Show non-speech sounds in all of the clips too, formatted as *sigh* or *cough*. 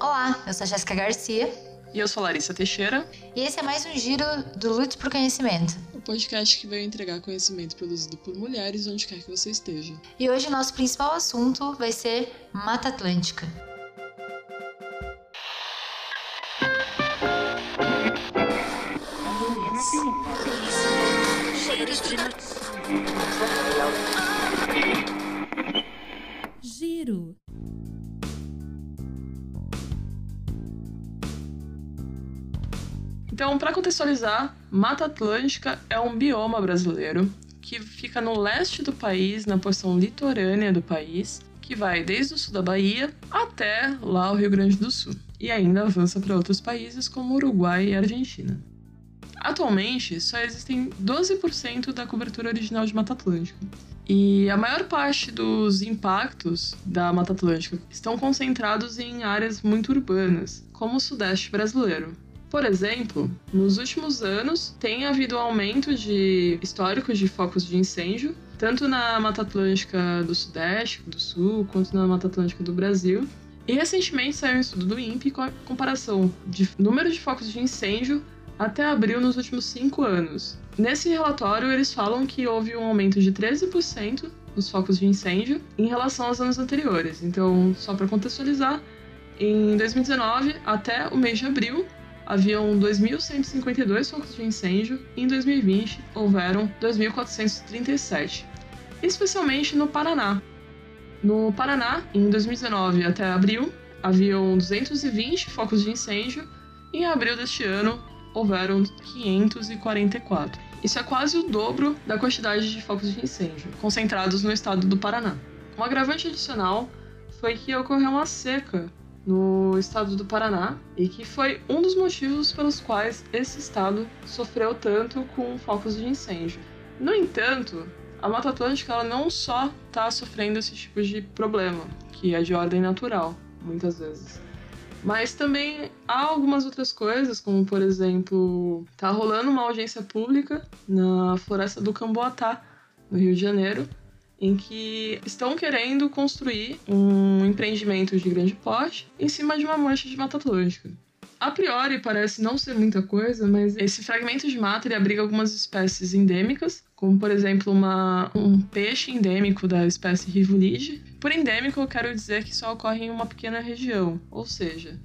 Olá, eu sou a Jéssica Garcia. E eu sou Larissa Teixeira. E esse é mais um giro do Lute por Conhecimento. O podcast que vai entregar conhecimento produzido por mulheres onde quer que você esteja. E hoje o nosso principal assunto vai ser Mata Atlântica. Giro. Então, para contextualizar, Mata Atlântica é um bioma brasileiro que fica no leste do país, na porção litorânea do país, que vai desde o sul da Bahia até lá o Rio Grande do Sul, e ainda avança para outros países como Uruguai e Argentina. Atualmente, só existem 12% da cobertura original de Mata Atlântica. E a maior parte dos impactos da Mata Atlântica estão concentrados em áreas muito urbanas, como o Sudeste brasileiro. Por exemplo, nos últimos anos tem havido um aumento de históricos de focos de incêndio, tanto na Mata Atlântica do Sudeste, do Sul, quanto na Mata Atlântica do Brasil. E recentemente saiu um estudo do INPE com a comparação de número de focos de incêndio até abril nos últimos cinco anos. Nesse relatório, eles falam que houve um aumento de 13% nos focos de incêndio em relação aos anos anteriores. Então, só para contextualizar, em 2019 até o mês de abril, haviam 2.152 focos de incêndio e em 2020 houveram 2.437, especialmente no Paraná. No Paraná, em 2019 até abril, haviam 220 focos de incêndio e em abril deste ano houveram 544. Isso é quase o dobro da quantidade de focos de incêndio concentrados no estado do Paraná. Um agravante adicional foi que ocorreu uma seca no estado do Paraná e que foi um dos motivos pelos quais esse estado sofreu tanto com focos de incêndio. No entanto, a Mata Atlântica ela não só está sofrendo esse tipo de problema, que é de ordem natural, muitas vezes. Mas também há algumas outras coisas, como por exemplo, tá rolando uma audiência pública na floresta do Camboatá, no Rio de Janeiro, em que estão querendo construir um empreendimento de grande porte em cima de uma mancha de mata atlântica. A priori parece não ser muita coisa, mas esse fragmento de mata abriga algumas espécies endêmicas, como por exemplo uma, um peixe endêmico da espécie Rivulide. Por endêmico eu quero dizer que só ocorre em uma pequena região, ou seja,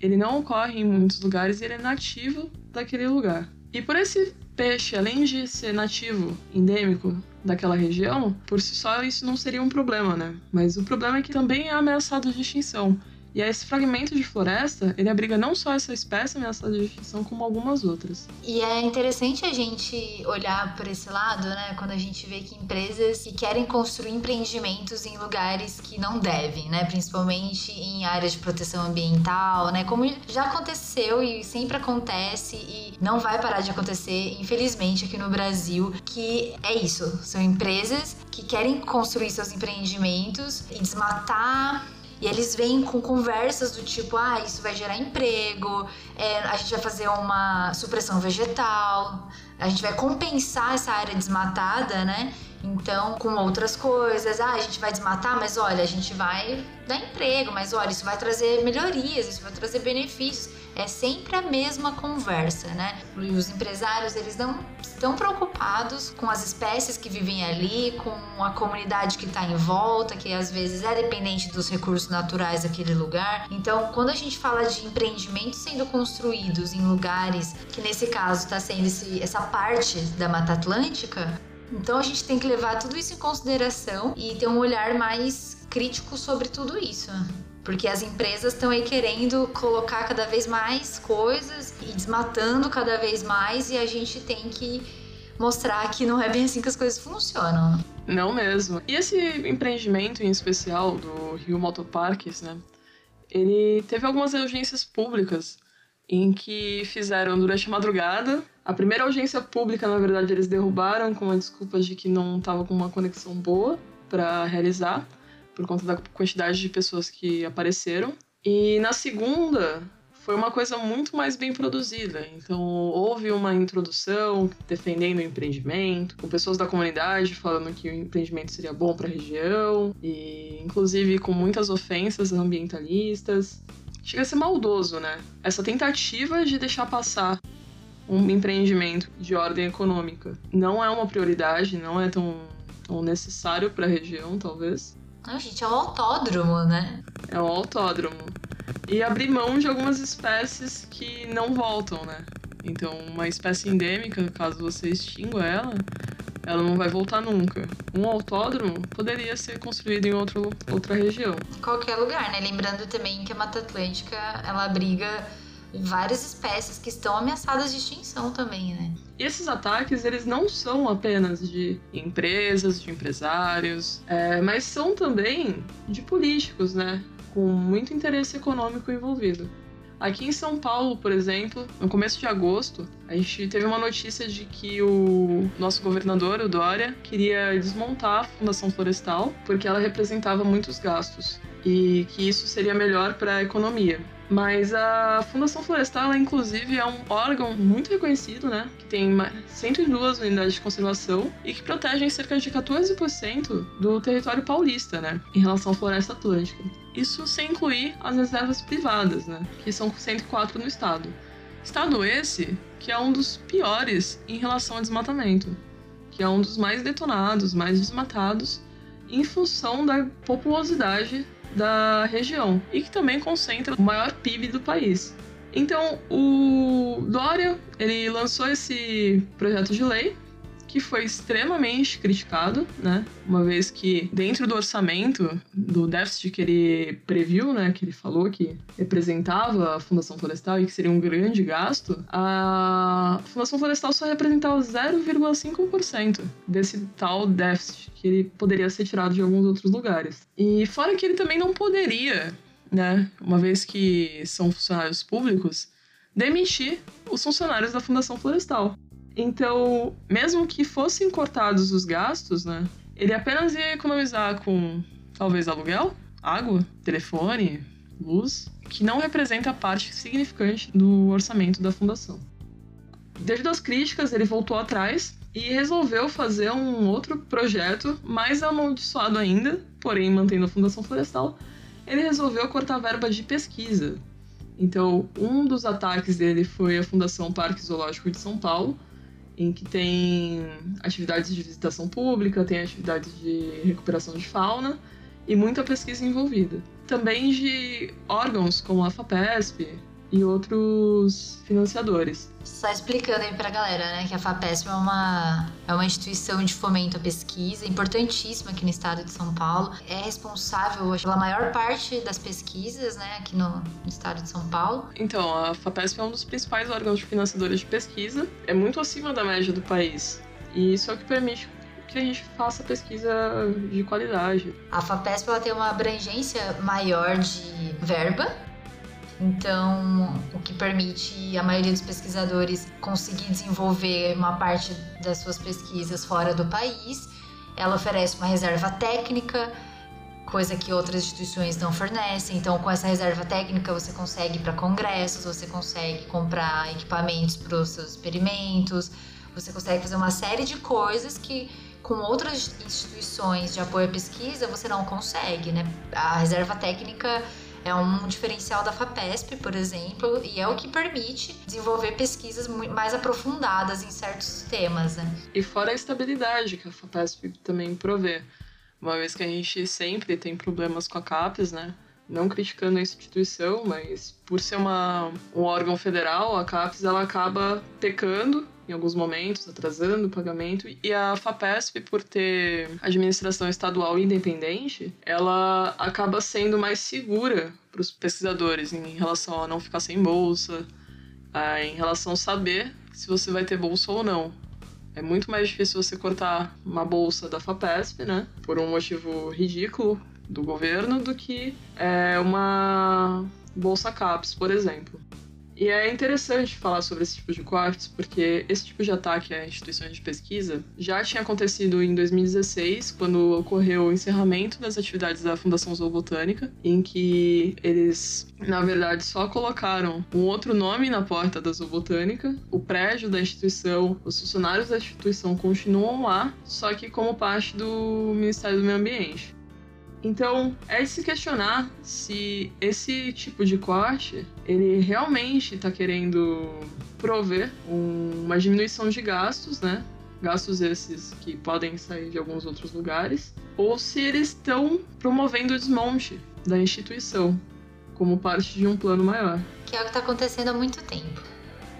ele não ocorre em muitos lugares e ele é nativo daquele lugar. E por esse peixe, além de ser nativo, endêmico daquela região, por si só isso não seria um problema, né? Mas o problema é que também é ameaçado de extinção. E esse fragmento de floresta, ele abriga não só essa espécie ameaçada de extinção, como algumas outras. E é interessante a gente olhar por esse lado, né? Quando a gente vê que empresas que querem construir empreendimentos em lugares que não devem, né? Principalmente em áreas de proteção ambiental, né? Como já aconteceu e sempre acontece e não vai parar de acontecer, infelizmente, aqui no Brasil, que é isso. São empresas que querem construir seus empreendimentos e desmatar e eles vêm com conversas do tipo: ah, isso vai gerar emprego, é, a gente vai fazer uma supressão vegetal, a gente vai compensar essa área desmatada, né? Então, com outras coisas, ah, a gente vai desmatar, mas olha, a gente vai dar emprego, mas olha, isso vai trazer melhorias, isso vai trazer benefícios. É sempre a mesma conversa, né? E os empresários, eles não estão preocupados com as espécies que vivem ali, com a comunidade que está em volta, que às vezes é dependente dos recursos naturais daquele lugar. Então, quando a gente fala de empreendimentos sendo construídos em lugares que nesse caso está sendo esse, essa parte da Mata Atlântica, então a gente tem que levar tudo isso em consideração e ter um olhar mais crítico sobre tudo isso. Porque as empresas estão aí querendo colocar cada vez mais coisas e desmatando cada vez mais, e a gente tem que mostrar que não é bem assim que as coisas funcionam. Não mesmo. E esse empreendimento em especial do Rio Motoparques, né? Ele teve algumas audiências públicas em que fizeram durante a madrugada. A primeira audiência pública, na verdade, eles derrubaram com a desculpa de que não estava com uma conexão boa para realizar, por conta da quantidade de pessoas que apareceram. E na segunda, foi uma coisa muito mais bem produzida. Então, houve uma introdução defendendo o empreendimento, com pessoas da comunidade falando que o empreendimento seria bom para a região, e inclusive com muitas ofensas ambientalistas. chega a ser maldoso, né? Essa tentativa de deixar passar um empreendimento de ordem econômica não é uma prioridade, não é tão, tão necessário para a região, talvez. Não, gente, é um autódromo, né? É um autódromo. E abrir mão de algumas espécies que não voltam, né? Então, uma espécie endêmica, caso você extingua ela, ela não vai voltar nunca. Um autódromo poderia ser construído em outro, outra região. Qualquer lugar, né? Lembrando também que a Mata Atlântica, ela abriga várias espécies que estão ameaçadas de extinção também, né? E esses ataques, eles não são apenas de empresas, de empresários, é, mas são também de políticos, né? Com muito interesse econômico envolvido. Aqui em São Paulo, por exemplo, no começo de agosto, a gente teve uma notícia de que o nosso governador, o Dória, queria desmontar a Fundação Florestal porque ela representava muitos gastos e que isso seria melhor para a economia. Mas a Fundação Florestal, inclusive, é um órgão muito reconhecido, né? Que tem 102 unidades de conservação e que protegem cerca de 14% do território paulista, né? Em relação à floresta atlântica. Isso sem incluir as reservas privadas, né? Que são 104 no estado. Estado esse que é um dos piores em relação ao desmatamento, que é um dos mais detonados, mais desmatados, em função da populosidade da região e que também concentra o maior PIB do país. Então, o Dória, ele lançou esse projeto de lei que foi extremamente criticado, né? Uma vez que dentro do orçamento, do déficit que ele previu, né, que ele falou que representava a Fundação Florestal e que seria um grande gasto, a Fundação Florestal só representava 0,5% desse tal déficit que ele poderia ser tirado de alguns outros lugares. E fora que ele também não poderia, né, uma vez que são funcionários públicos, demitir os funcionários da Fundação Florestal. Então, mesmo que fossem cortados os gastos, né, ele apenas ia economizar com talvez aluguel, água, telefone, luz, que não representa parte significante do orçamento da fundação. Devido às críticas, ele voltou atrás e resolveu fazer um outro projeto mais amaldiçoado ainda, porém mantendo a Fundação Florestal. Ele resolveu cortar a verba de pesquisa. Então, um dos ataques dele foi a Fundação Parque Zoológico de São Paulo, em que tem atividades de visitação pública, tem atividades de recuperação de fauna e muita pesquisa envolvida. Também de órgãos como a FAPESP, e outros financiadores. Só explicando aí pra galera, né, que a FAPESP é uma, é uma instituição de fomento à pesquisa importantíssima aqui no estado de São Paulo. É responsável pela maior parte das pesquisas, né, aqui no, no estado de São Paulo. Então, a FAPESP é um dos principais órgãos financiadores de pesquisa, é muito acima da média do país. E isso é o que permite que a gente faça pesquisa de qualidade. A FAPESP ela tem uma abrangência maior de verba então, o que permite a maioria dos pesquisadores conseguir desenvolver uma parte das suas pesquisas fora do país. Ela oferece uma reserva técnica, coisa que outras instituições não fornecem. Então, com essa reserva técnica, você consegue para congressos, você consegue comprar equipamentos para os seus experimentos, você consegue fazer uma série de coisas que com outras instituições de apoio à pesquisa você não consegue, né? A reserva técnica é um diferencial da FAPESP, por exemplo, e é o que permite desenvolver pesquisas mais aprofundadas em certos temas. Né? E fora a estabilidade que a FAPESP também provê, uma vez que a gente sempre tem problemas com a CAPES, né? Não criticando a instituição, mas por ser uma, um órgão federal, a CAPES ela acaba pecando em alguns momentos, atrasando o pagamento. E a FAPESP, por ter administração estadual independente, ela acaba sendo mais segura para os pesquisadores em relação a não ficar sem bolsa, em relação a saber se você vai ter bolsa ou não. É muito mais difícil você cortar uma bolsa da FAPESP, né? Por um motivo ridículo do governo, do que é, uma bolsa CAPES, por exemplo. E é interessante falar sobre esse tipo de cortes, porque esse tipo de ataque a instituições de pesquisa já tinha acontecido em 2016, quando ocorreu o encerramento das atividades da Fundação Zoobotânica, em que eles, na verdade, só colocaram um outro nome na porta da Zoobotânica, o prédio da instituição, os funcionários da instituição continuam lá, só que como parte do Ministério do Meio Ambiente. Então, é de se questionar se esse tipo de corte, ele realmente está querendo prover um, uma diminuição de gastos, né? Gastos esses que podem sair de alguns outros lugares, ou se eles estão promovendo o desmonte da instituição como parte de um plano maior. Que é o que está acontecendo há muito tempo.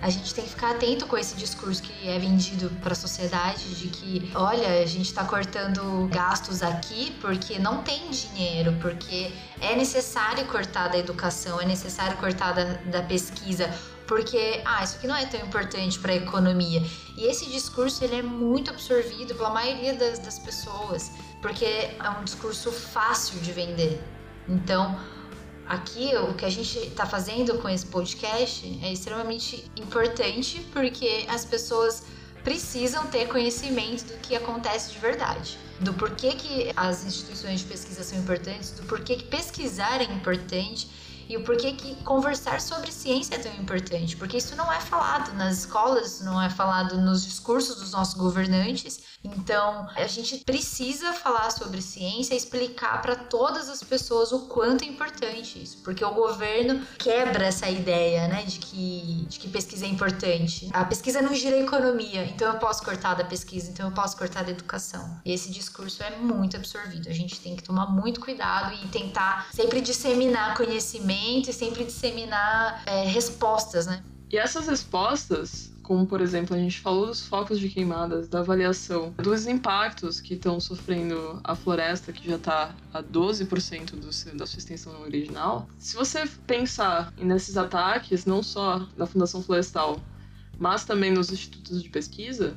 A gente tem que ficar atento com esse discurso que é vendido para a sociedade de que, olha, a gente está cortando gastos aqui porque não tem dinheiro, porque é necessário cortar da educação, é necessário cortar da, da pesquisa, porque ah, isso aqui não é tão importante para a economia. E esse discurso ele é muito absorvido pela maioria das, das pessoas, porque é um discurso fácil de vender. Então, aqui o que a gente está fazendo com esse podcast é extremamente importante porque as pessoas precisam ter conhecimento do que acontece de verdade, do porquê que as instituições de pesquisa são importantes, do porquê que pesquisar é importante e o porquê que conversar sobre ciência é tão importante, porque isso não é falado nas escolas, não é falado nos discursos dos nossos governantes. Então, a gente precisa falar sobre ciência explicar para todas as pessoas o quanto é importante isso, porque o governo quebra essa ideia, né, de que, de que pesquisa é importante. A pesquisa não gira a economia, então eu posso cortar da pesquisa, então eu posso cortar da educação. E esse discurso é muito absorvido. A gente tem que tomar muito cuidado e tentar sempre disseminar conhecimento e sempre disseminar é, respostas, né? E essas respostas, como por exemplo a gente falou dos focos de queimadas, da avaliação dos impactos que estão sofrendo a floresta, que já está a 12% do, da sua extensão original, se você pensar nesses ataques, não só da Fundação Florestal, mas também nos institutos de pesquisa,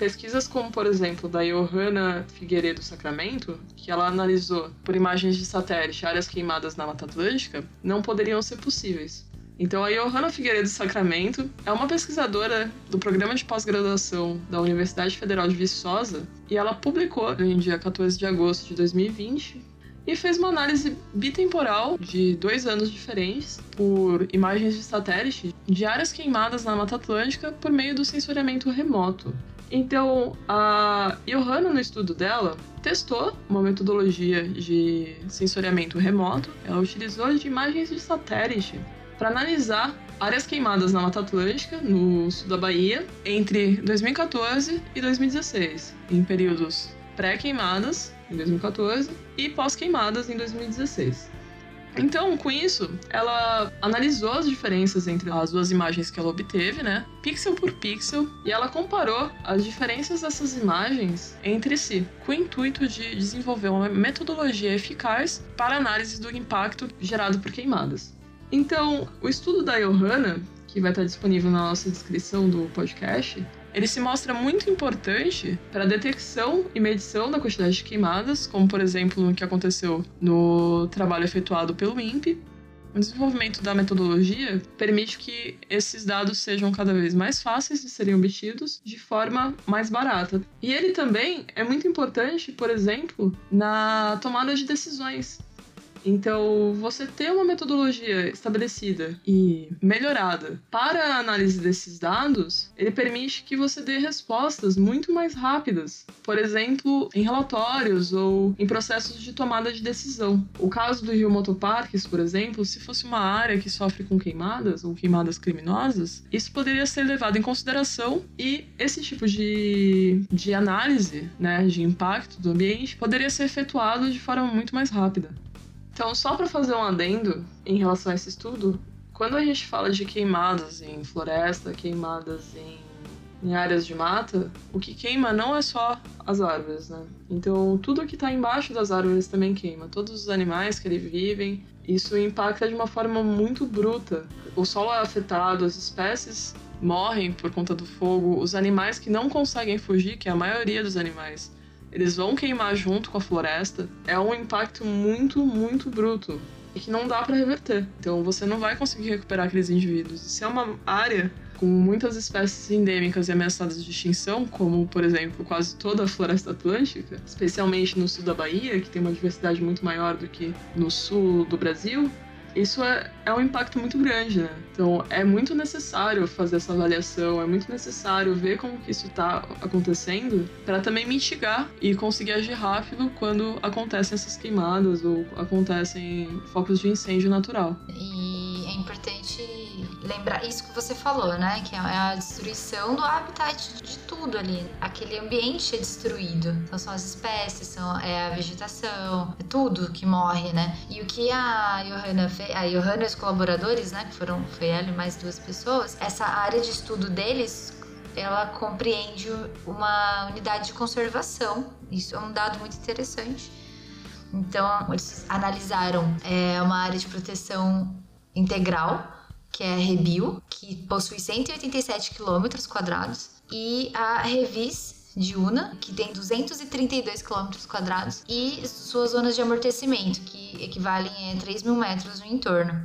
Pesquisas como, por exemplo, da Johanna Figueiredo Sacramento, que ela analisou por imagens de satélite áreas queimadas na Mata Atlântica, não poderiam ser possíveis. Então, a Johanna Figueiredo Sacramento é uma pesquisadora do programa de pós-graduação da Universidade Federal de Viçosa e ela publicou, no dia 14 de agosto de 2020, e fez uma análise bitemporal de dois anos diferentes por imagens de satélite de áreas queimadas na Mata Atlântica por meio do sensoriamento remoto. Então, a Johanna, no estudo dela, testou uma metodologia de sensoriamento remoto. Ela utilizou de imagens de satélite para analisar áreas queimadas na Mata Atlântica, no sul da Bahia, entre 2014 e 2016, em períodos pré-queimadas, em 2014, e pós-queimadas, em 2016. Então, com isso, ela analisou as diferenças entre as duas imagens que ela obteve, né? Pixel por pixel, e ela comparou as diferenças dessas imagens entre si, com o intuito de desenvolver uma metodologia eficaz para análise do impacto gerado por queimadas. Então, o estudo da Johanna, que vai estar disponível na nossa descrição do podcast, ele se mostra muito importante para a detecção e medição da quantidade de queimadas, como por exemplo o que aconteceu no trabalho efetuado pelo INPE. O desenvolvimento da metodologia permite que esses dados sejam cada vez mais fáceis de serem obtidos de forma mais barata. E ele também é muito importante, por exemplo, na tomada de decisões. Então, você ter uma metodologia estabelecida e melhorada para a análise desses dados, ele permite que você dê respostas muito mais rápidas. Por exemplo, em relatórios ou em processos de tomada de decisão. O caso do Rio Motoparques, por exemplo, se fosse uma área que sofre com queimadas ou queimadas criminosas, isso poderia ser levado em consideração e esse tipo de, de análise, né, de impacto do ambiente, poderia ser efetuado de forma muito mais rápida. Então, só para fazer um adendo em relação a esse estudo, quando a gente fala de queimadas em floresta, queimadas em, em áreas de mata, o que queima não é só as árvores, né? Então, tudo que está embaixo das árvores também queima. Todos os animais que ali vivem, isso impacta de uma forma muito bruta. O solo é afetado, as espécies morrem por conta do fogo, os animais que não conseguem fugir, que é a maioria dos animais, eles vão queimar junto com a floresta, é um impacto muito, muito bruto e que não dá para reverter. Então você não vai conseguir recuperar aqueles indivíduos. Se é uma área com muitas espécies endêmicas e ameaçadas de extinção, como por exemplo quase toda a floresta atlântica, especialmente no sul da Bahia, que tem uma diversidade muito maior do que no sul do Brasil, isso é, é um impacto muito grande, né? Então é muito necessário fazer essa avaliação, é muito necessário ver como que isso está acontecendo para também mitigar e conseguir agir rápido quando acontecem essas queimadas ou acontecem focos de incêndio natural. E lembrar isso que você falou, né? Que é a destruição do habitat de tudo ali. Aquele ambiente é destruído. Então são as espécies, são, é a vegetação, é tudo que morre, né? E o que a Johanna fez, a Johanna e os colaboradores, né? Que foram, foi ela e mais duas pessoas, essa área de estudo deles ela compreende uma unidade de conservação. Isso é um dado muito interessante. Então, eles analisaram é, uma área de proteção integral que é Rebio, que possui 187 quilômetros quadrados, e a Revis de Una, que tem 232 quilômetros quadrados, e suas zonas de amortecimento, que equivalem a 3 mil metros no entorno.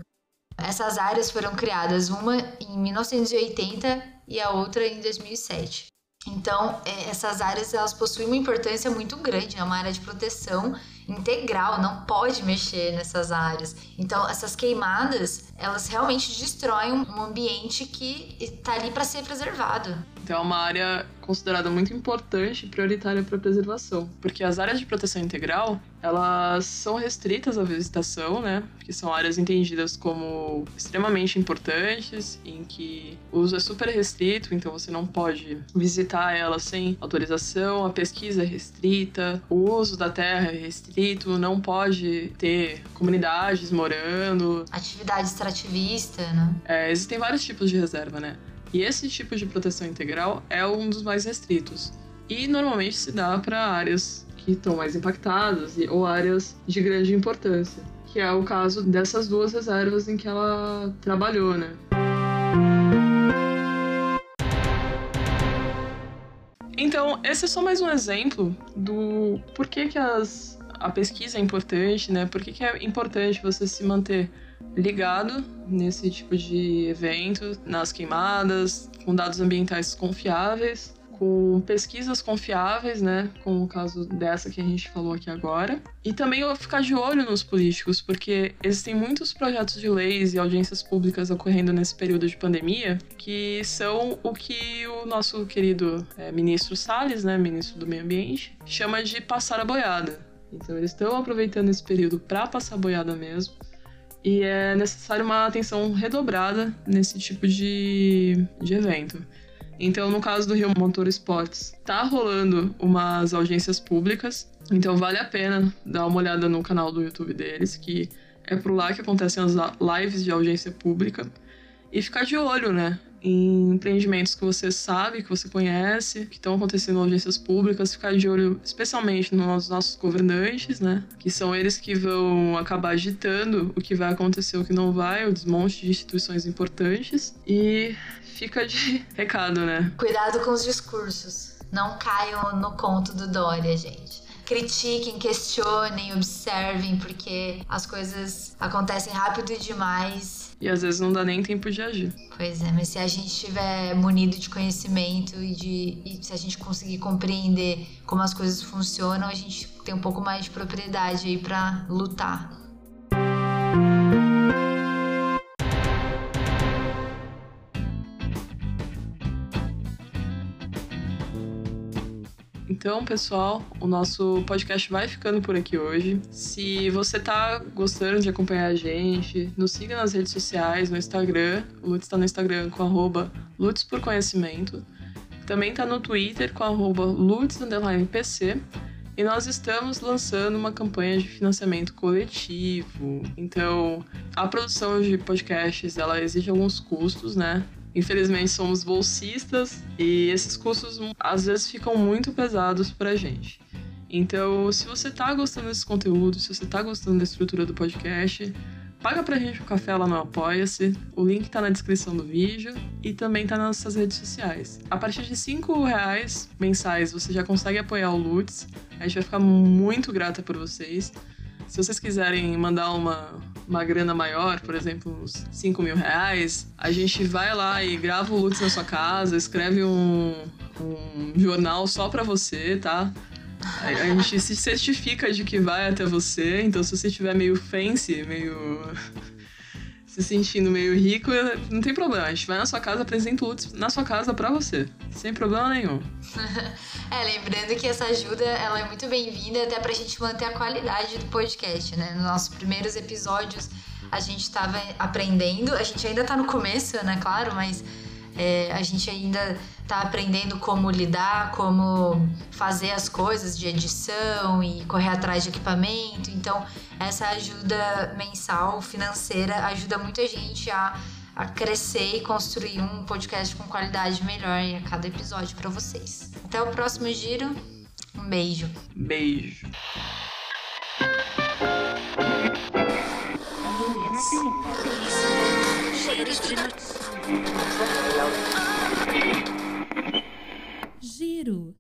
Essas áreas foram criadas, uma em 1980 e a outra em 2007. Então, é, essas áreas elas possuem uma importância muito grande, é uma área de proteção integral, não pode mexer nessas áreas. Então, essas queimadas, elas realmente destroem um ambiente que está ali para ser preservado. Então, é uma área considerada muito importante e prioritária para a preservação, porque as áreas de proteção integral, elas são restritas à visitação, né? Que são áreas entendidas como extremamente importantes, em que o uso é super restrito, então você não pode visitar elas sem autorização, a pesquisa é restrita, o uso da terra é restrito, não pode ter comunidades morando. Atividade extrativista, né? É, existem vários tipos de reserva, né? E esse tipo de proteção integral é um dos mais restritos. E normalmente se dá para áreas que estão mais impactadas ou áreas de grande importância, que é o caso dessas duas reservas em que ela trabalhou, né? Então, esse é só mais um exemplo do porquê que as, a pesquisa é importante, né? Por que é importante você se manter ligado nesse tipo de evento, nas queimadas, com dados ambientais confiáveis, com pesquisas confiáveis, né, como o caso dessa que a gente falou aqui agora. E também ficar de olho nos políticos, porque existem muitos projetos de leis e audiências públicas ocorrendo nesse período de pandemia, que são o que o nosso querido é, ministro Salles, né, ministro do Meio Ambiente, chama de passar a boiada. Então eles estão aproveitando esse período para passar a boiada mesmo e é necessário uma atenção redobrada nesse tipo de, de evento. Então, no caso do Rio Motor Esportes, tá rolando umas audiências públicas, então vale a pena dar uma olhada no canal do YouTube deles, que é por lá que acontecem as lives de audiência pública, e ficar de olho, né? Em empreendimentos que você sabe, que você conhece, que estão acontecendo em audiências públicas, ficar de olho especialmente nos nossos governantes, né? Que são eles que vão acabar ditando o que vai acontecer, o que não vai, o desmonte de instituições importantes. E fica de recado, né? Cuidado com os discursos. Não caiam no conto do Dória, gente critiquem, questionem, observem, porque as coisas acontecem rápido demais e às vezes não dá nem tempo de agir. Pois é, mas se a gente estiver munido de conhecimento e, de, e se a gente conseguir compreender como as coisas funcionam, a gente tem um pouco mais de propriedade aí para lutar. Então, pessoal, o nosso podcast vai ficando por aqui hoje. Se você tá gostando de acompanhar a gente, nos siga nas redes sociais, no Instagram. O Lutz está no Instagram com arroba Lutz por Conhecimento. Também tá no Twitter com arroba Lutz_PC. E nós estamos lançando uma campanha de financiamento coletivo. Então, a produção de podcasts, ela exige alguns custos, né? Infelizmente somos bolsistas e esses custos às vezes ficam muito pesados pra gente. Então, se você tá gostando desse conteúdo, se você tá gostando da estrutura do podcast, paga pra gente um café lá no Apoia-se. O link tá na descrição do vídeo e também tá nas nossas redes sociais. A partir de 5 reais mensais você já consegue apoiar o Lutz. A gente vai ficar muito grata por vocês. Se vocês quiserem mandar uma, uma grana maior, por exemplo, uns 5 mil reais, a gente vai lá e grava o Lutz na sua casa, escreve um, um jornal só pra você, tá? A, a gente se certifica de que vai até você, então se você estiver meio fancy, meio se sentindo meio rico, não tem problema. A gente vai na sua casa, apresenta o Lutz na sua casa pra você. Sem problema nenhum. *laughs* é, lembrando que essa ajuda ela é muito bem-vinda até pra gente manter a qualidade do podcast, né? Nos nossos primeiros episódios a gente estava aprendendo, a gente ainda tá no começo, né, claro, mas é, a gente ainda tá aprendendo como lidar, como fazer as coisas de edição e correr atrás de equipamento. Então, essa ajuda mensal financeira ajuda muita gente a, a crescer e construir um podcast com qualidade melhor a cada episódio para vocês. Até o próximo giro. Um beijo. Beijo. Cheiros de Giro